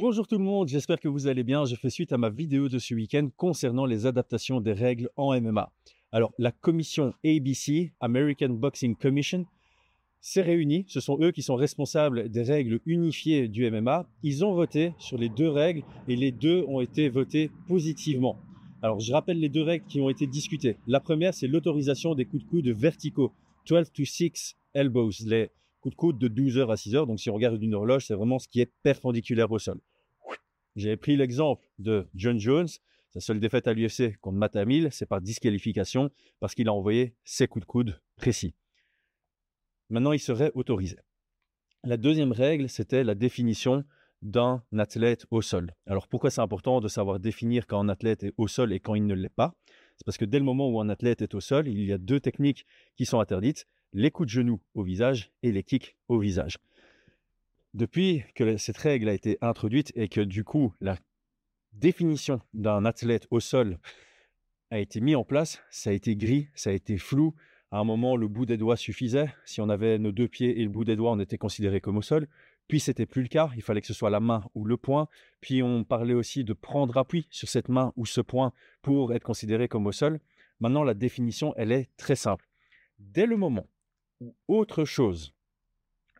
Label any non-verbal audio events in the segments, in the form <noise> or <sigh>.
Bonjour tout le monde, j'espère que vous allez bien. Je fais suite à ma vidéo de ce week-end concernant les adaptations des règles en MMA. Alors, la commission ABC, American Boxing Commission, s'est réunie. Ce sont eux qui sont responsables des règles unifiées du MMA. Ils ont voté sur les deux règles et les deux ont été votées positivement. Alors, je rappelle les deux règles qui ont été discutées. La première, c'est l'autorisation des coups de coude verticaux, 12 to 6 elbows, les coup de coude de 12 heures à 6 heures. Donc, si on regarde une horloge, c'est vraiment ce qui est perpendiculaire au sol. J'ai pris l'exemple de John Jones. Sa seule défaite à l'UFC contre Matt Hamill, c'est par disqualification parce qu'il a envoyé ses coups de coude précis. Maintenant, il serait autorisé. La deuxième règle, c'était la définition d'un athlète au sol. Alors pourquoi c'est important de savoir définir quand un athlète est au sol et quand il ne l'est pas? C'est parce que dès le moment où un athlète est au sol, il y a deux techniques qui sont interdites les coups de genoux au visage et les kicks au visage. Depuis que cette règle a été introduite et que du coup la définition d'un athlète au sol a été mise en place, ça a été gris, ça a été flou. À un moment, le bout des doigts suffisait. Si on avait nos deux pieds et le bout des doigts, on était considéré comme au sol. Puis c'était plus le cas. Il fallait que ce soit la main ou le poing. Puis on parlait aussi de prendre appui sur cette main ou ce poing pour être considéré comme au sol. Maintenant, la définition, elle est très simple. Dès le moment ou autre chose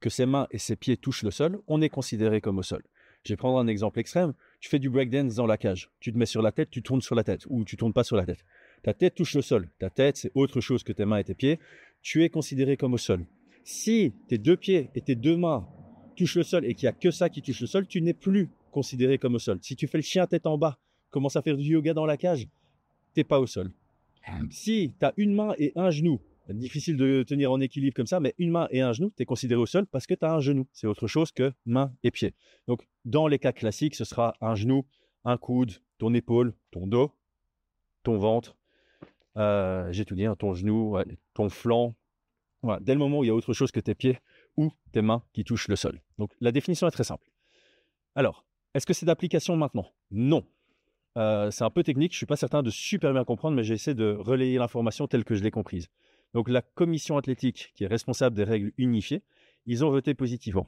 que ses mains et ses pieds touchent le sol, on est considéré comme au sol. Je vais prendre un exemple extrême. Tu fais du breakdance dans la cage. Tu te mets sur la tête, tu tournes sur la tête ou tu tournes pas sur la tête. Ta tête touche le sol. Ta tête, c'est autre chose que tes mains et tes pieds. Tu es considéré comme au sol. Si tes deux pieds et tes deux mains touchent le sol et qu'il n'y a que ça qui touche le sol, tu n'es plus considéré comme au sol. Si tu fais le chien tête en bas, commence à faire du yoga dans la cage, t'es pas au sol. Si tu as une main et un genou difficile de tenir en équilibre comme ça, mais une main et un genou, tu es considéré au sol parce que tu as un genou. C'est autre chose que main et pied. Donc, dans les cas classiques, ce sera un genou, un coude, ton épaule, ton dos, ton ventre, euh, j'ai tout dit, hein, ton genou, ton flanc. Dès le moment où il y a autre chose que tes pieds ou tes mains qui touchent le sol. Donc, la définition est très simple. Alors, est-ce que c'est d'application maintenant? Non. Euh, c'est un peu technique, je ne suis pas certain de super bien comprendre, mais j'essaie de relayer l'information telle que je l'ai comprise. Donc la commission athlétique, qui est responsable des règles unifiées, ils ont voté positivement.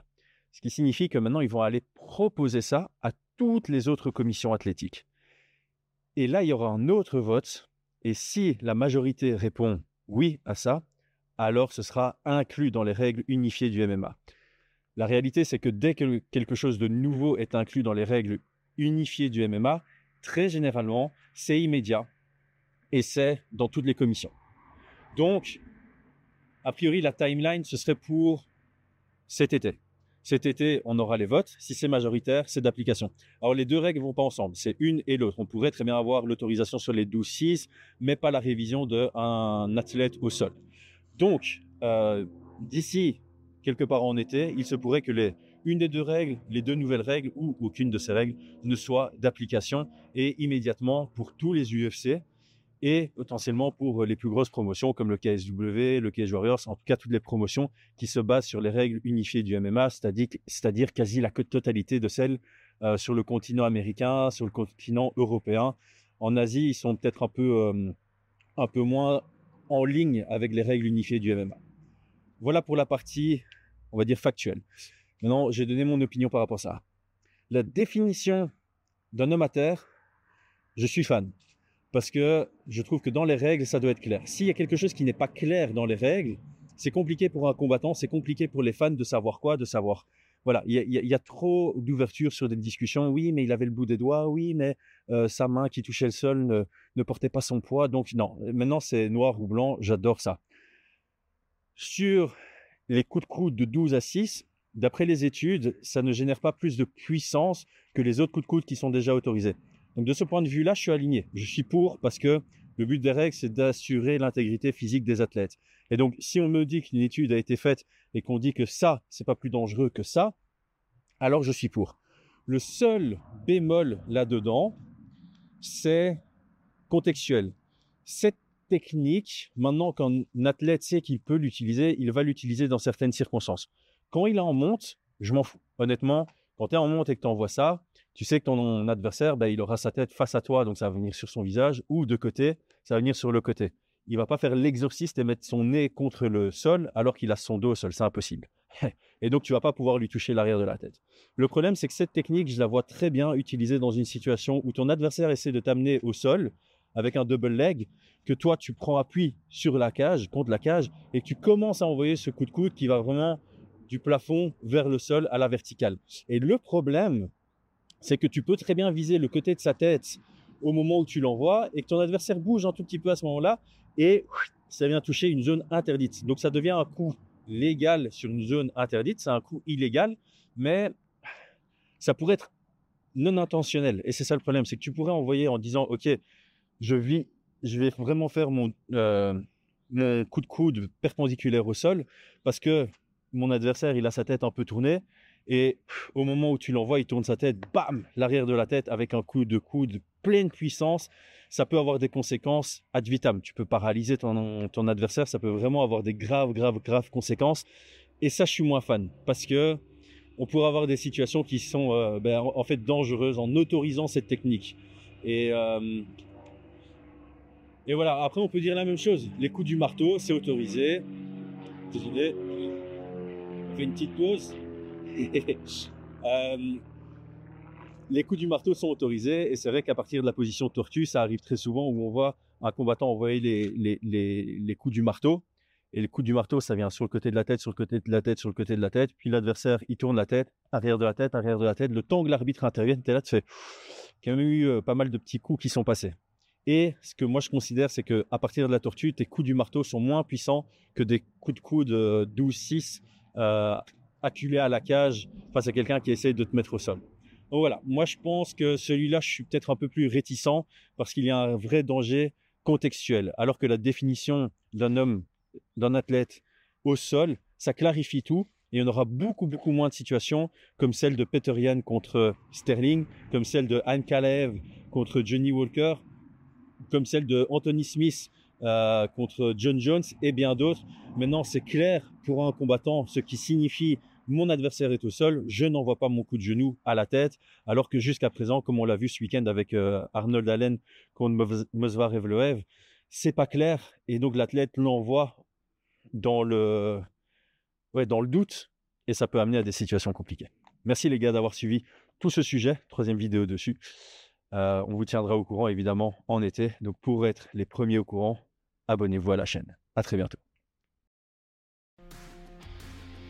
Ce qui signifie que maintenant, ils vont aller proposer ça à toutes les autres commissions athlétiques. Et là, il y aura un autre vote. Et si la majorité répond oui à ça, alors ce sera inclus dans les règles unifiées du MMA. La réalité, c'est que dès que quelque chose de nouveau est inclus dans les règles unifiées du MMA, très généralement, c'est immédiat et c'est dans toutes les commissions. Donc, a priori, la timeline, ce serait pour cet été. Cet été, on aura les votes. Si c'est majoritaire, c'est d'application. Alors, les deux règles ne vont pas ensemble. C'est une et l'autre. On pourrait très bien avoir l'autorisation sur les 12-6, mais pas la révision d'un athlète au sol. Donc, euh, d'ici quelque part en été, il se pourrait que les, une des deux règles, les deux nouvelles règles ou aucune de ces règles ne soit d'application et immédiatement pour tous les UFC, et potentiellement pour les plus grosses promotions comme le KSW, le KS Warriors, en tout cas toutes les promotions qui se basent sur les règles unifiées du MMA, c'est-à-dire quasi la totalité de celles euh, sur le continent américain, sur le continent européen. En Asie, ils sont peut-être un peu, euh, un peu moins en ligne avec les règles unifiées du MMA. Voilà pour la partie, on va dire, factuelle. Maintenant, j'ai donné mon opinion par rapport à ça. La définition d'un homme à terre, je suis fan parce que je trouve que dans les règles, ça doit être clair. S'il y a quelque chose qui n'est pas clair dans les règles, c'est compliqué pour un combattant, c'est compliqué pour les fans de savoir quoi, de savoir. Voilà, il y, a, trop d'ouverture sur des discussions. Oui, mais il avait le bout des doigts. Oui, mais euh, sa main qui touchait le sol ne, portait pas son poids. Donc non, maintenant c'est noir ou blanc. J'adore ça. Sur les coups de coude de 12 à 6, d'après les études, ça ne génère pas plus de puissance que les autres coups de coude qui sont déjà autorisés. Donc de ce point de vue-là, je suis aligné. Je suis pour parce que le but des règles, c'est d'assurer l'intégrité physique des athlètes. Et donc, si on me dit qu'une étude a été faite et qu'on dit que ça, c'est pas plus dangereux que ça, alors je suis pour. Le seul bémol là-dedans, c'est contextuel. Cette technique, maintenant qu'un athlète sait qu'il peut l'utiliser, il va l'utiliser dans certaines circonstances. Quand il en monte, je m'en fous. Honnêtement, quand tu es en monte et que tu envoies ça, tu sais que ton adversaire, ben, il aura sa tête face à toi, donc ça va venir sur son visage, ou de côté, ça va venir sur le côté. Il va pas faire l'exorciste et mettre son nez contre le sol alors qu'il a son dos au sol, c'est impossible. <laughs> Et donc, tu vas pas pouvoir lui toucher l'arrière de la tête. Le problème, c'est que cette technique, je la vois très bien utilisée dans une situation où ton adversaire essaie de t'amener au sol avec un double leg, que toi, tu prends appui sur la cage, contre la cage, et que tu commences à envoyer ce coup de coude qui va vraiment du plafond vers le sol à la verticale. Et le problème, c'est que tu peux très bien viser le côté de sa tête au moment où tu l'envoies et que ton adversaire bouge un tout petit peu à ce moment-là et ça vient toucher une zone interdite. Donc ça devient un coup légal sur une zone interdite, c'est un coup illégal, mais ça pourrait être non intentionnel. Et c'est ça le problème, c'est que tu pourrais envoyer en disant, OK, je, vis, je vais vraiment faire mon, euh, mon coup de coude perpendiculaire au sol parce que mon adversaire, il a sa tête un peu tournée et au moment où tu l'envoies, il tourne sa tête, bam, l'arrière de la tête avec un coup de coude pleine puissance. Ça peut avoir des conséquences ad vitam. Tu peux paralyser ton, adversaire. Ça peut vraiment avoir des graves, graves, graves conséquences. Et ça, je suis moins fan parce que on pourrait avoir des situations qui sont euh, ben, en fait dangereuses en autorisant cette technique. Et, euh, et voilà, après on peut dire la même chose. Les coups du marteau, c'est autorisé. Désolé. On fait une petite pause. <laughs> Euh, les coups du marteau sont autorisés et c'est vrai qu'à partir de la position tortue, ça arrive très souvent où on voit un combattant envoyer les, les, coups du marteau. Et les coups du marteau, ça vient sur le côté de la tête, sur le côté de la tête, sur le côté de la tête. Puis l'adversaire, il tourne la tête, arrière de la tête, arrière de la tête. Le temps que l'arbitre intervienne, es là, tu fais <sniffs> y a eu euh, pas mal de petits coups qui sont passés. Et ce que moi je considère, c'est que à partir de la tortue, tes coups du marteau sont moins puissants que des coups de coude 12-6 euh, acculés à la cage face à quelqu'un qui essaye de te mettre au sol. Donc voilà, moi je pense que celui-là, je suis peut-être un peu plus réticent parce qu'il y a un vrai danger contextuel. Alors que la définition d'un homme, d'un athlète au sol, ça clarifie tout et on aura beaucoup, beaucoup moins de situations comme celle de Peter contre Sterling, comme celle de Anne Kalev contre Johnny Walker, comme celle de Anthony Smith euh, contre John Jones et bien d'autres. Maintenant, c'est clair pour un combattant, ce qui signifie mon adversaire est au sol, je n'envoie pas mon coup de genou à la tête, alors que jusqu'à présent, comme on l'a vu ce week-end avec euh, Arnold Allen contre Mosvar Evloev, c'est pas clair et donc l'athlète l'envoie dans le, ouais, dans le doute et ça peut amener à des situations compliquées. Merci les gars d'avoir suivi tout ce sujet, troisième vidéo dessus. Euh, on vous tiendra au courant évidemment en été. Donc pour être les premiers au courant, abonnez-vous à la chaîne. À très bientôt.